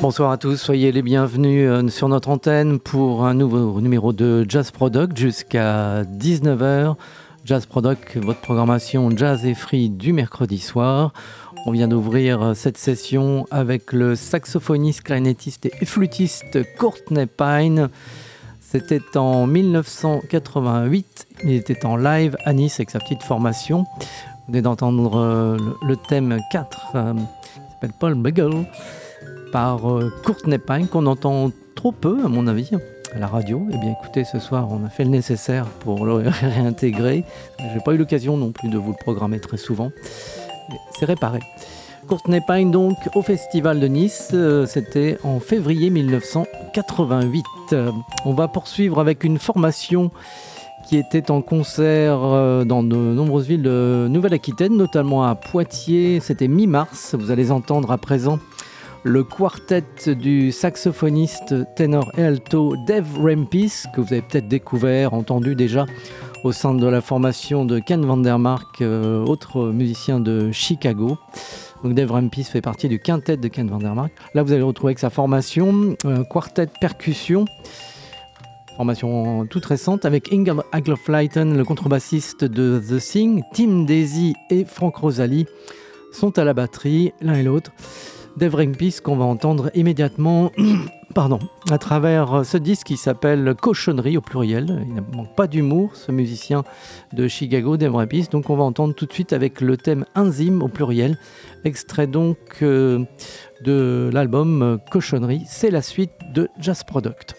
Bonsoir à tous, soyez les bienvenus euh, sur notre antenne pour un nouveau numéro de Jazz Product jusqu'à 19h. Jazz Product, votre programmation jazz et free du mercredi soir. On vient d'ouvrir euh, cette session avec le saxophoniste, clarinettiste et flûtiste Courtney Pine. C'était en 1988. Il était en live à Nice avec sa petite formation. Vous venez d'entendre euh, le thème 4 qui s'appelle Paul Bagel par euh, Courtney Pine qu'on entend trop peu à mon avis à la radio. Eh bien écoutez, ce soir on a fait le nécessaire pour le réintégrer. J'ai pas eu l'occasion non plus de vous le programmer très souvent. C'est réparé. Courtney Pine donc au Festival de Nice, euh, c'était en février 1988. on va poursuivre avec une formation qui était en concert euh, dans de nombreuses villes de Nouvelle-Aquitaine, notamment à Poitiers. C'était mi-mars. Vous allez entendre à présent le quartet du saxophoniste ténor et alto Dave Rempis, que vous avez peut-être découvert, entendu déjà au sein de la formation de Ken Vandermark, euh, autre musicien de Chicago. Donc Dave Rempis fait partie du quintet de Ken Vandermark. Là, vous allez retrouver avec sa formation, un quartet percussion, formation toute récente, avec Inga Agloflighten, le contrebassiste de The Sing, Tim Daisy et Frank Rosalie sont à la batterie, l'un et l'autre. Dave Peace qu'on va entendre immédiatement pardon, à travers ce disque qui s'appelle Cochonnerie au pluriel. Il ne manque pas d'humour, ce musicien de Chicago, Dave Peace. Donc on va entendre tout de suite avec le thème Enzyme au pluriel, extrait donc euh, de l'album Cochonnerie. C'est la suite de Jazz Product.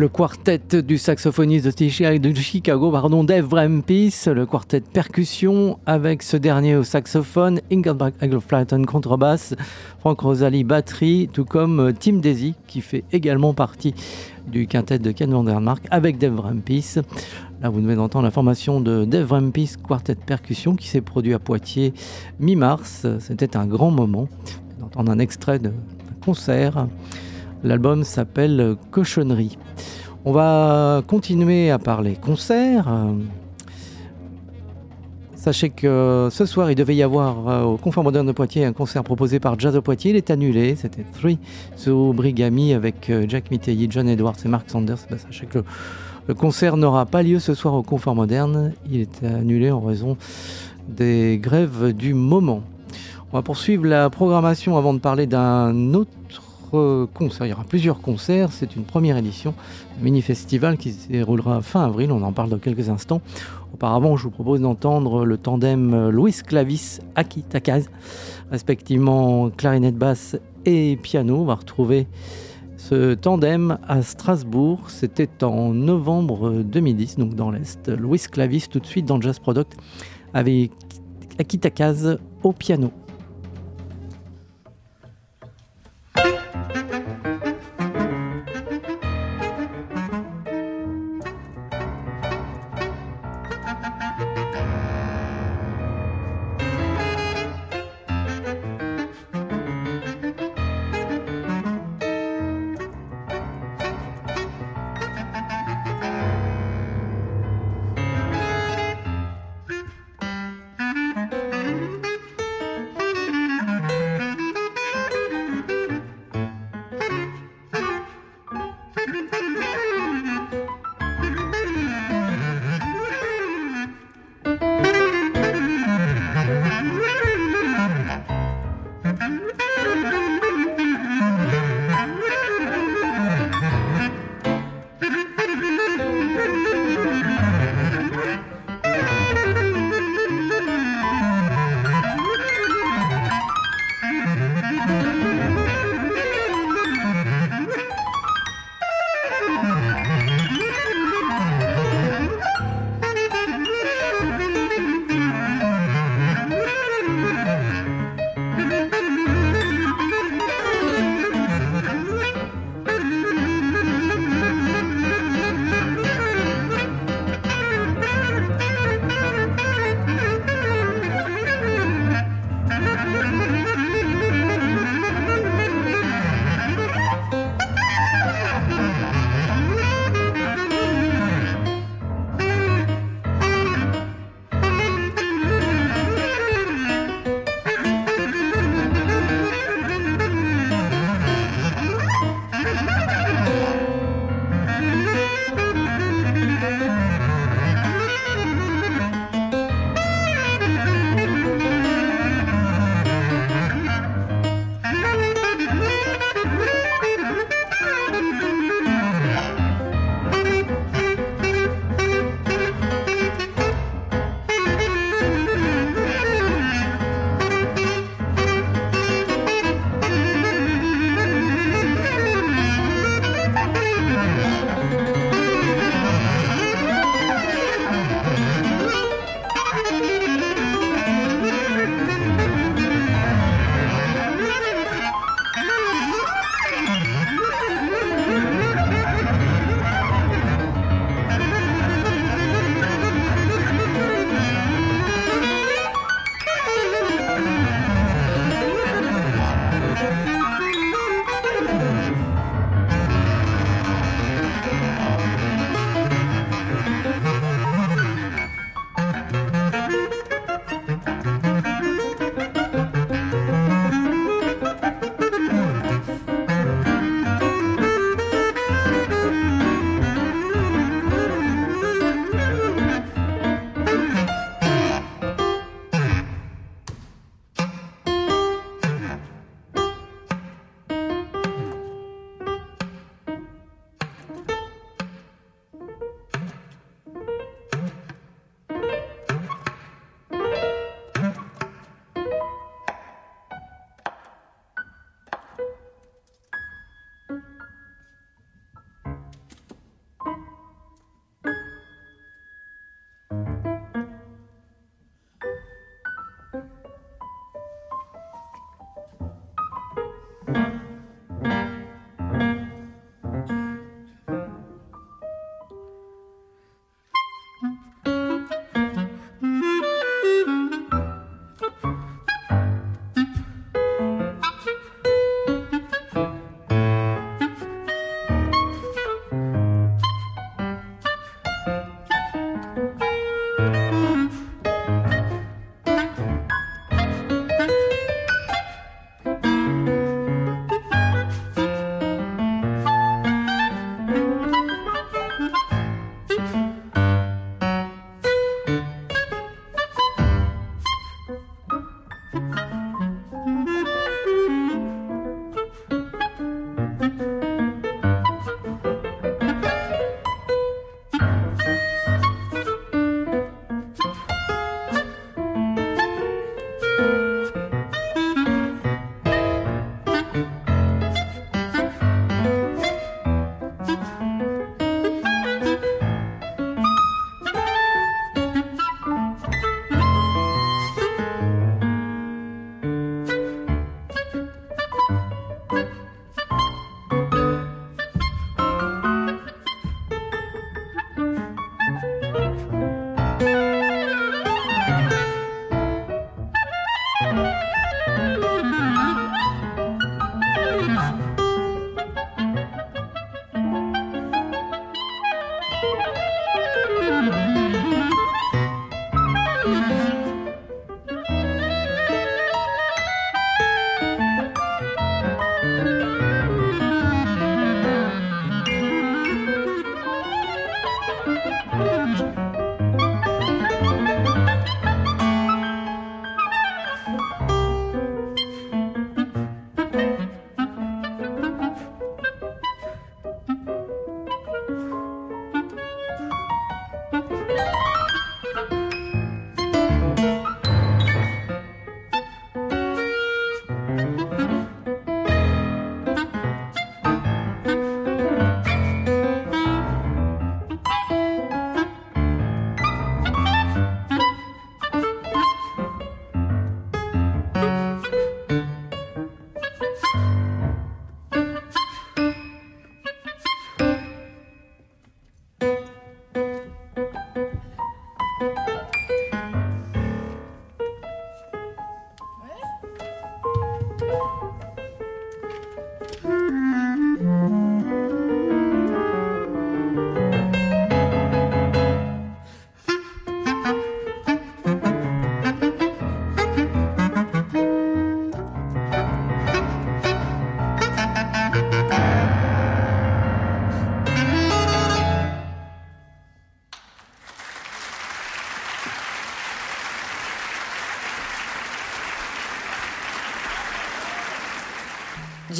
Le quartet du saxophoniste de Chicago, pardon, Dave Brempis, le quartet percussion avec ce dernier au saxophone, Ingelbert Egelflatten contrebasse, Frank Rosalie batterie, tout comme euh, Tim Daisy qui fait également partie du quintet de Ken Vandermark avec Dave Brempis. Là, vous venez d'entendre la formation de Dave Brempis Quartet Percussion qui s'est produit à Poitiers mi-mars. C'était un grand moment. d'entendre un extrait de concert. L'album s'appelle Cochonnerie. On va continuer à parler concert. Sachez que ce soir, il devait y avoir euh, au Confort Moderne de Poitiers un concert proposé par Jazz de Poitiers. Il est annulé. C'était Three sous Brigami avec euh, Jack Mitteilly, John Edwards et Mark Sanders. Ben, sachez que le concert n'aura pas lieu ce soir au Confort Moderne. Il est annulé en raison des grèves du moment. On va poursuivre la programmation avant de parler d'un autre concert. Il y aura plusieurs concerts. C'est une première édition, un mini-festival qui se déroulera fin avril. On en parle dans quelques instants. Auparavant, je vous propose d'entendre le tandem Louis Clavis Akitakaz, respectivement clarinette basse et piano. On va retrouver ce tandem à Strasbourg. C'était en novembre 2010, donc dans l'Est. Louis Clavis tout de suite dans Jazz Product avec Akitakaz au piano.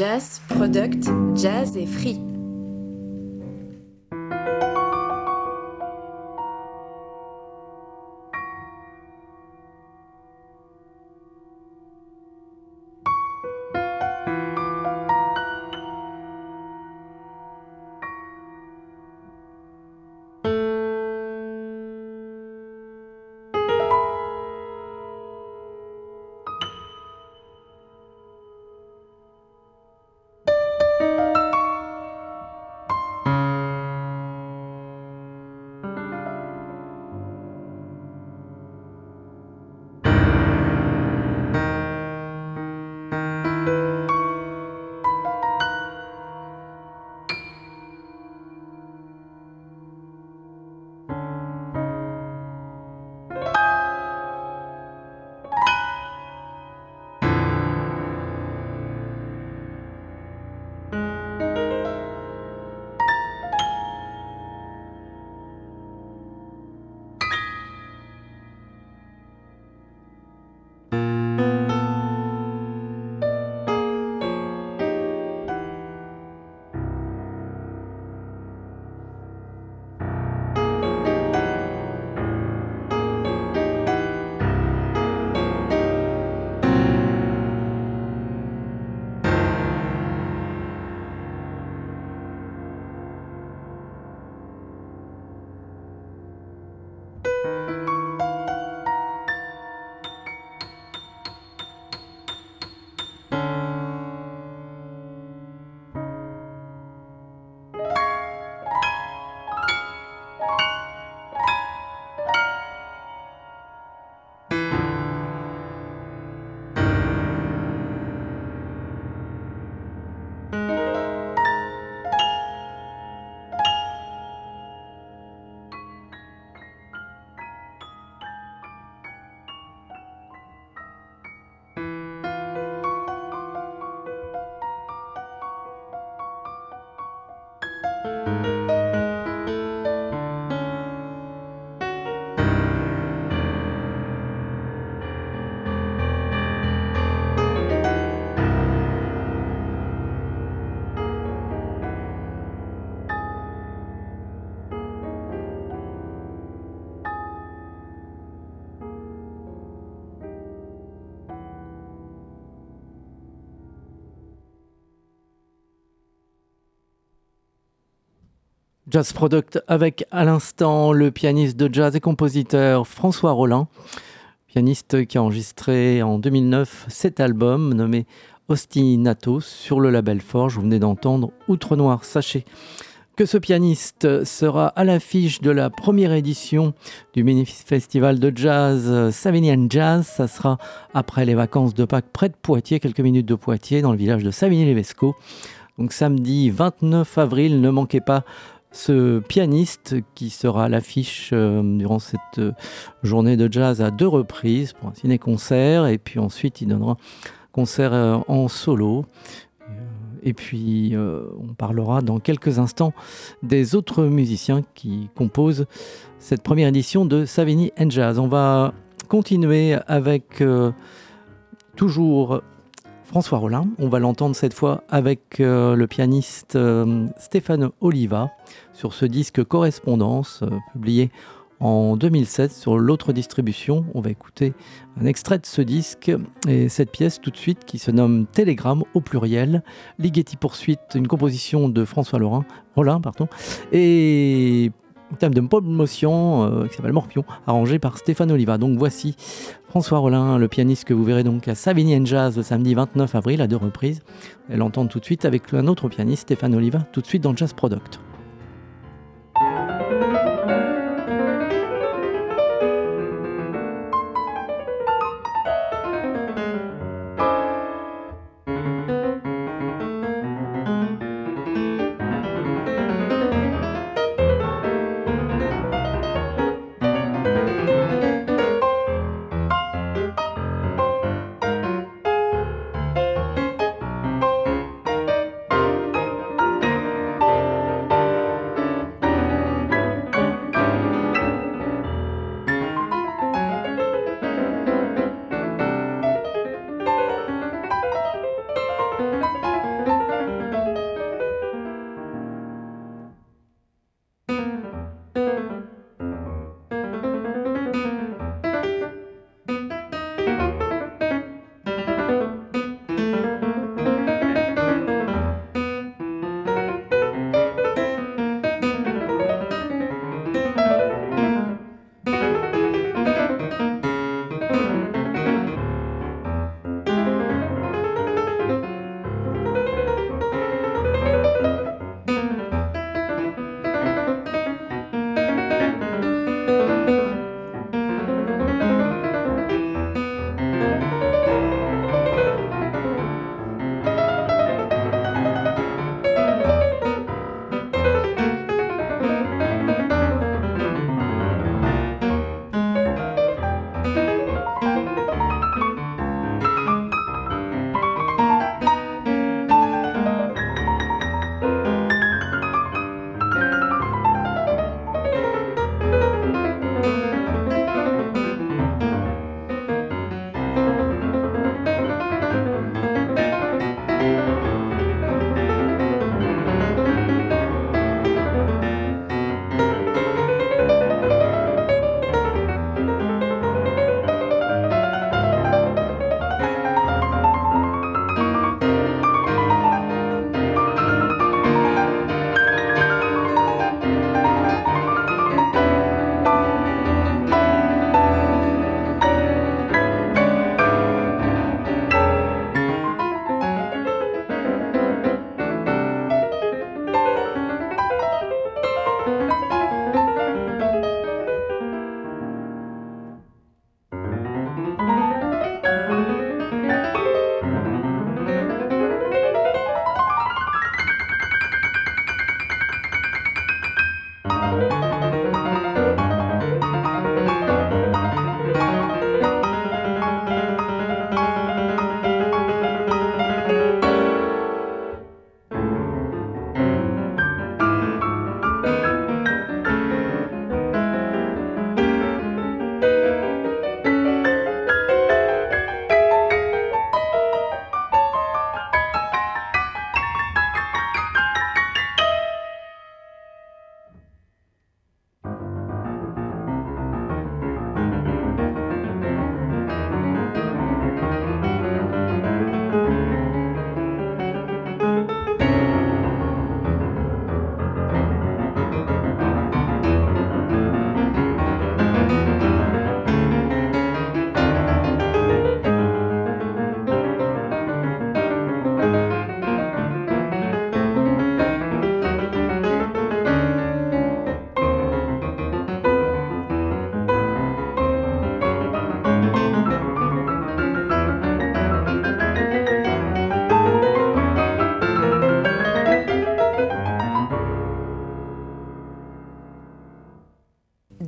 Jazz, Product, Jazz et Free. Jazz Product avec à l'instant le pianiste de jazz et compositeur François Rollin, pianiste qui a enregistré en 2009 cet album nommé Ostinato sur le label Forge. Vous venez d'entendre Outre Noir. Sachez que ce pianiste sera à l'affiche de la première édition du mini-festival de jazz Savigny Jazz. Ça sera après les vacances de Pâques près de Poitiers, quelques minutes de Poitiers, dans le village de Savigny-les-Vesco. Donc samedi 29 avril, ne manquez pas ce pianiste qui sera à l'affiche euh, durant cette euh, journée de jazz à deux reprises pour un ciné-concert et puis ensuite il donnera concert euh, en solo. et puis on parlera dans quelques instants des autres musiciens qui composent cette première édition de Savigny Jazz. On va continuer avec toujours François Rollin. On va l'entendre cette fois avec le pianiste Stéphane Oliva sur ce disque Correspondance publié en 2007 sur l'autre distribution. On va écouter un extrait de ce disque et cette pièce tout de suite qui se nomme Télégramme au pluriel. Ligeti Poursuite, une composition de François Laurent, Rollin, pardon, et thème de promotion euh, qui s'appelle Morpion, arrangé par Stéphane Oliva. Donc voici François Rollin, le pianiste que vous verrez donc à Savigny Jazz le samedi 29 avril à deux reprises. Elle l'entend tout de suite avec un autre pianiste, Stéphane Oliva, tout de suite dans Jazz Product.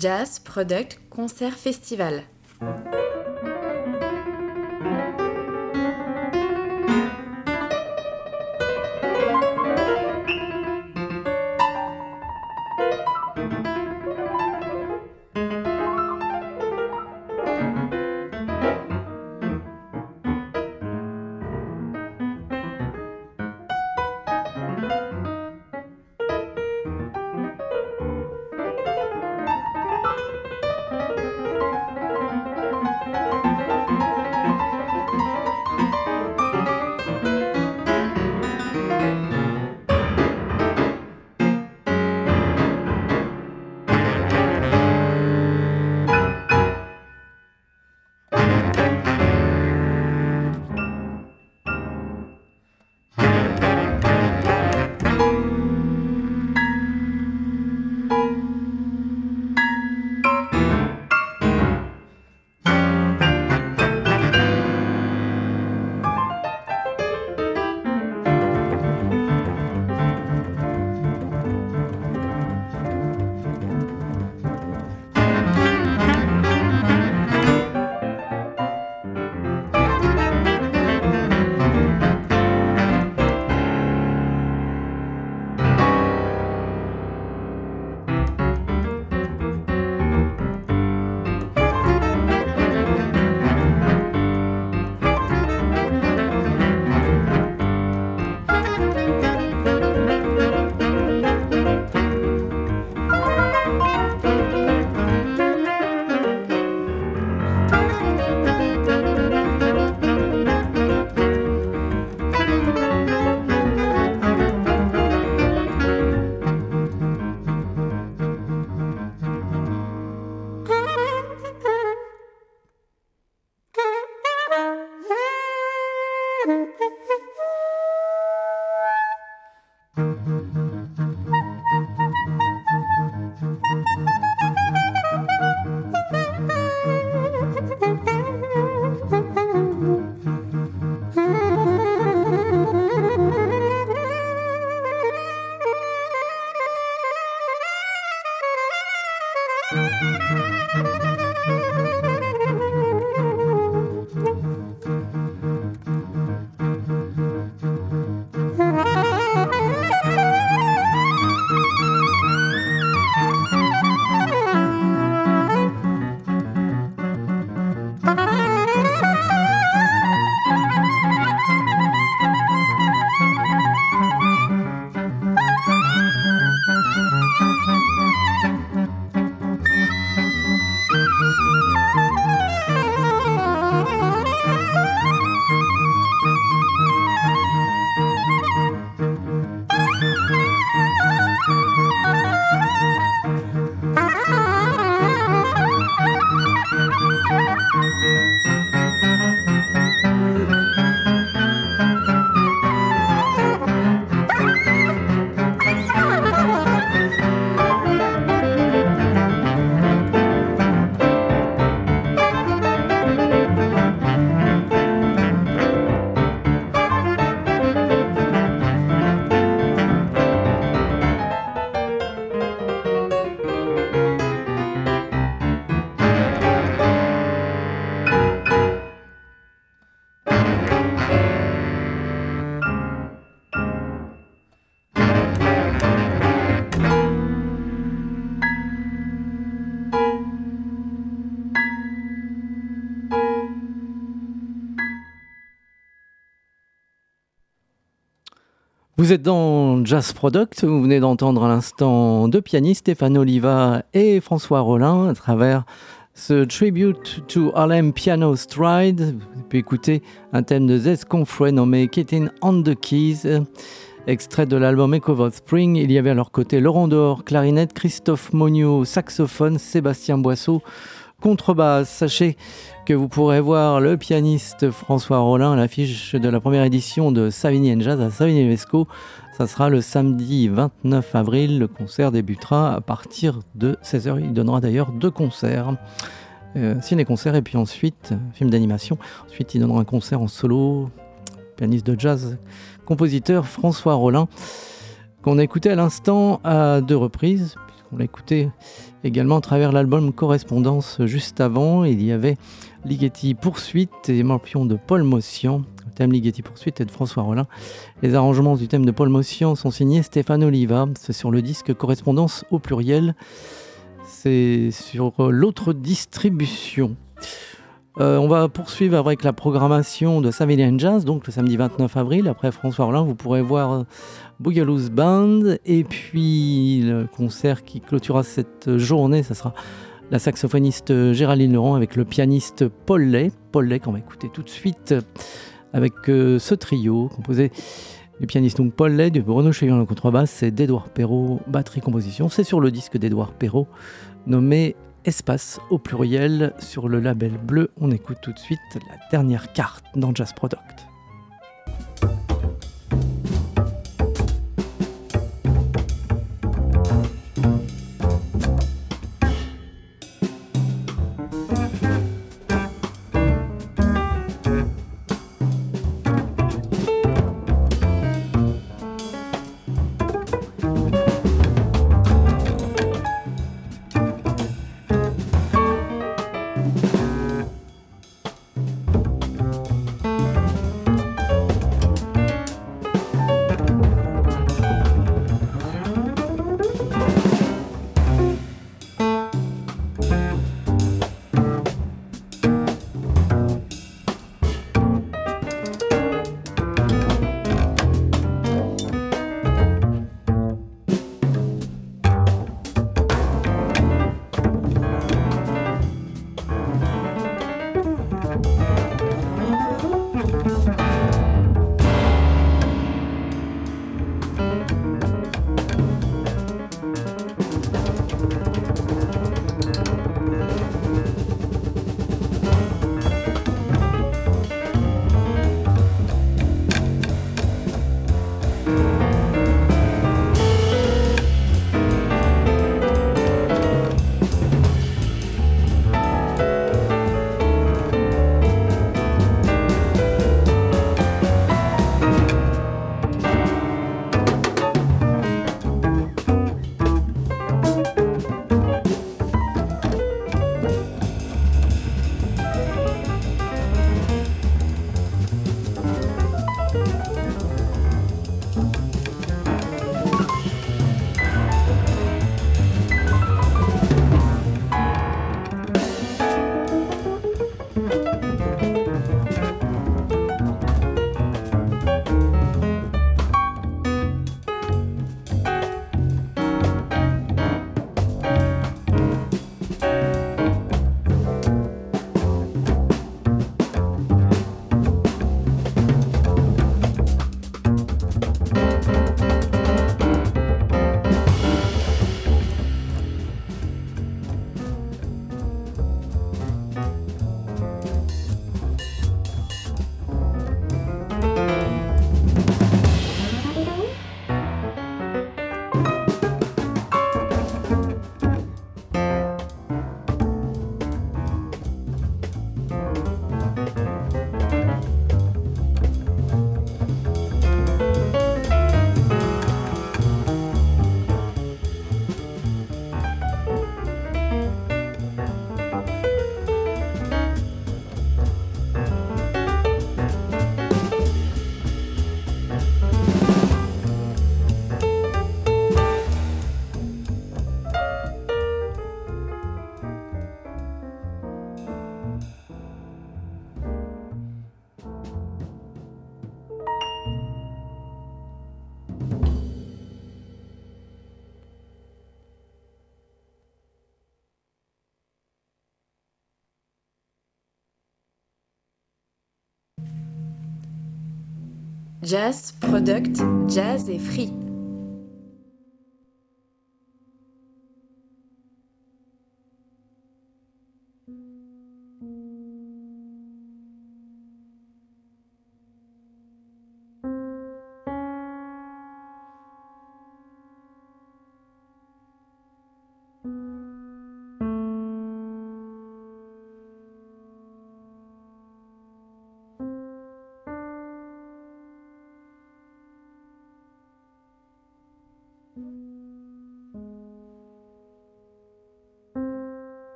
Jazz Product Concert Festival. Vous êtes dans Jazz Product, vous venez d'entendre à l'instant deux pianistes, Stéphane Oliva et François Rollin, à travers ce Tribute to Harlem Piano Stride. Vous pouvez écouter un thème de Zez Confrey nommé Kitten on the Keys, extrait de l'album Echo of Spring. Il y avait à leur côté Laurent Dehors, clarinette, Christophe Monio, saxophone, Sébastien Boisseau, contrebasse. Sachez que vous pourrez voir le pianiste François Rollin à l'affiche de la première édition de Savigny Jazz à Savigny-Vesco. Ça sera le samedi 29 avril. Le concert débutera à partir de 16h. Il donnera d'ailleurs deux concerts. Euh, ciné-concert et puis ensuite film d'animation. Ensuite, il donnera un concert en solo. Pianiste de jazz, compositeur François Rollin, qu'on a écouté à l'instant à deux reprises, puisqu'on l'a écouté également à travers l'album Correspondance juste avant. Il y avait Ligeti Poursuite et Morpion de Paul Motion. Le thème Ligeti Poursuite est de François Rollin. Les arrangements du thème de Paul Motion sont signés Stéphane Oliva. C'est sur le disque Correspondance au pluriel. C'est sur l'autre distribution. Euh, on va poursuivre avec la programmation de Savilian Jazz, donc le samedi 29 avril. Après François Rollin, vous pourrez voir Boogaloo's Band. Et puis le concert qui clôturera cette journée, ça sera la saxophoniste Géraldine Laurent avec le pianiste Paul Lay. Paul Lay qu'on va écouter tout de suite avec euh, ce trio composé du pianiste Paul Lay, de Bruno Chevion la contrebasse et d'Edouard Perrault, batterie composition. C'est sur le disque d'Edouard Perrault nommé Espace au pluriel sur le label bleu. On écoute tout de suite la dernière carte dans Jazz Product. Jazz, product, jazz et free.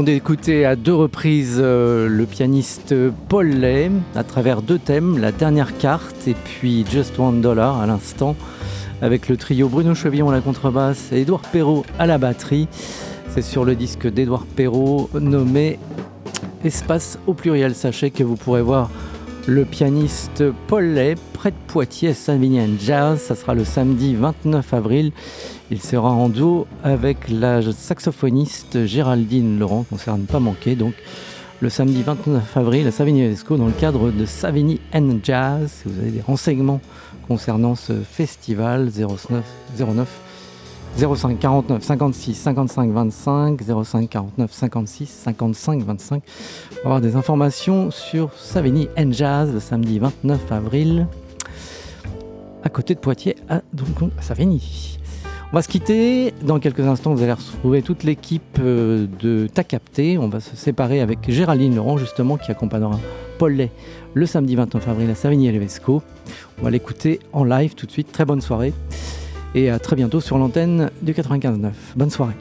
D'écouter à deux reprises euh, le pianiste Paul Lay à travers deux thèmes, la dernière carte et puis Just One Dollar à l'instant, avec le trio Bruno Chevillon à la contrebasse et Édouard Perrault à la batterie. C'est sur le disque d'Édouard Perrault nommé espace au pluriel. Sachez que vous pourrez voir le pianiste Paul Lay près de Poitiers Saint-Vignan Jazz. Ça sera le samedi 29 avril. Il sera en duo avec la saxophoniste Géraldine Laurent, concerne pas manquer. Donc le samedi 29 avril à Savigny-Vesco dans le cadre de Savigny Jazz. Si vous avez des renseignements concernant ce festival, 09, 09 05 49 56 55 25 05 49 56 55 25 pour avoir des informations sur Savigny and Jazz le samedi 29 avril à côté de Poitiers à, donc, à Savigny. On va se quitter. Dans quelques instants, vous allez retrouver toute l'équipe euh, de Ta Capté. On va se séparer avec Géraldine Laurent, justement, qui accompagnera Paul Lay le samedi 29 avril à Savigny et Levesco. On va l'écouter en live tout de suite. Très bonne soirée. Et à très bientôt sur l'antenne du 95.9. Bonne soirée.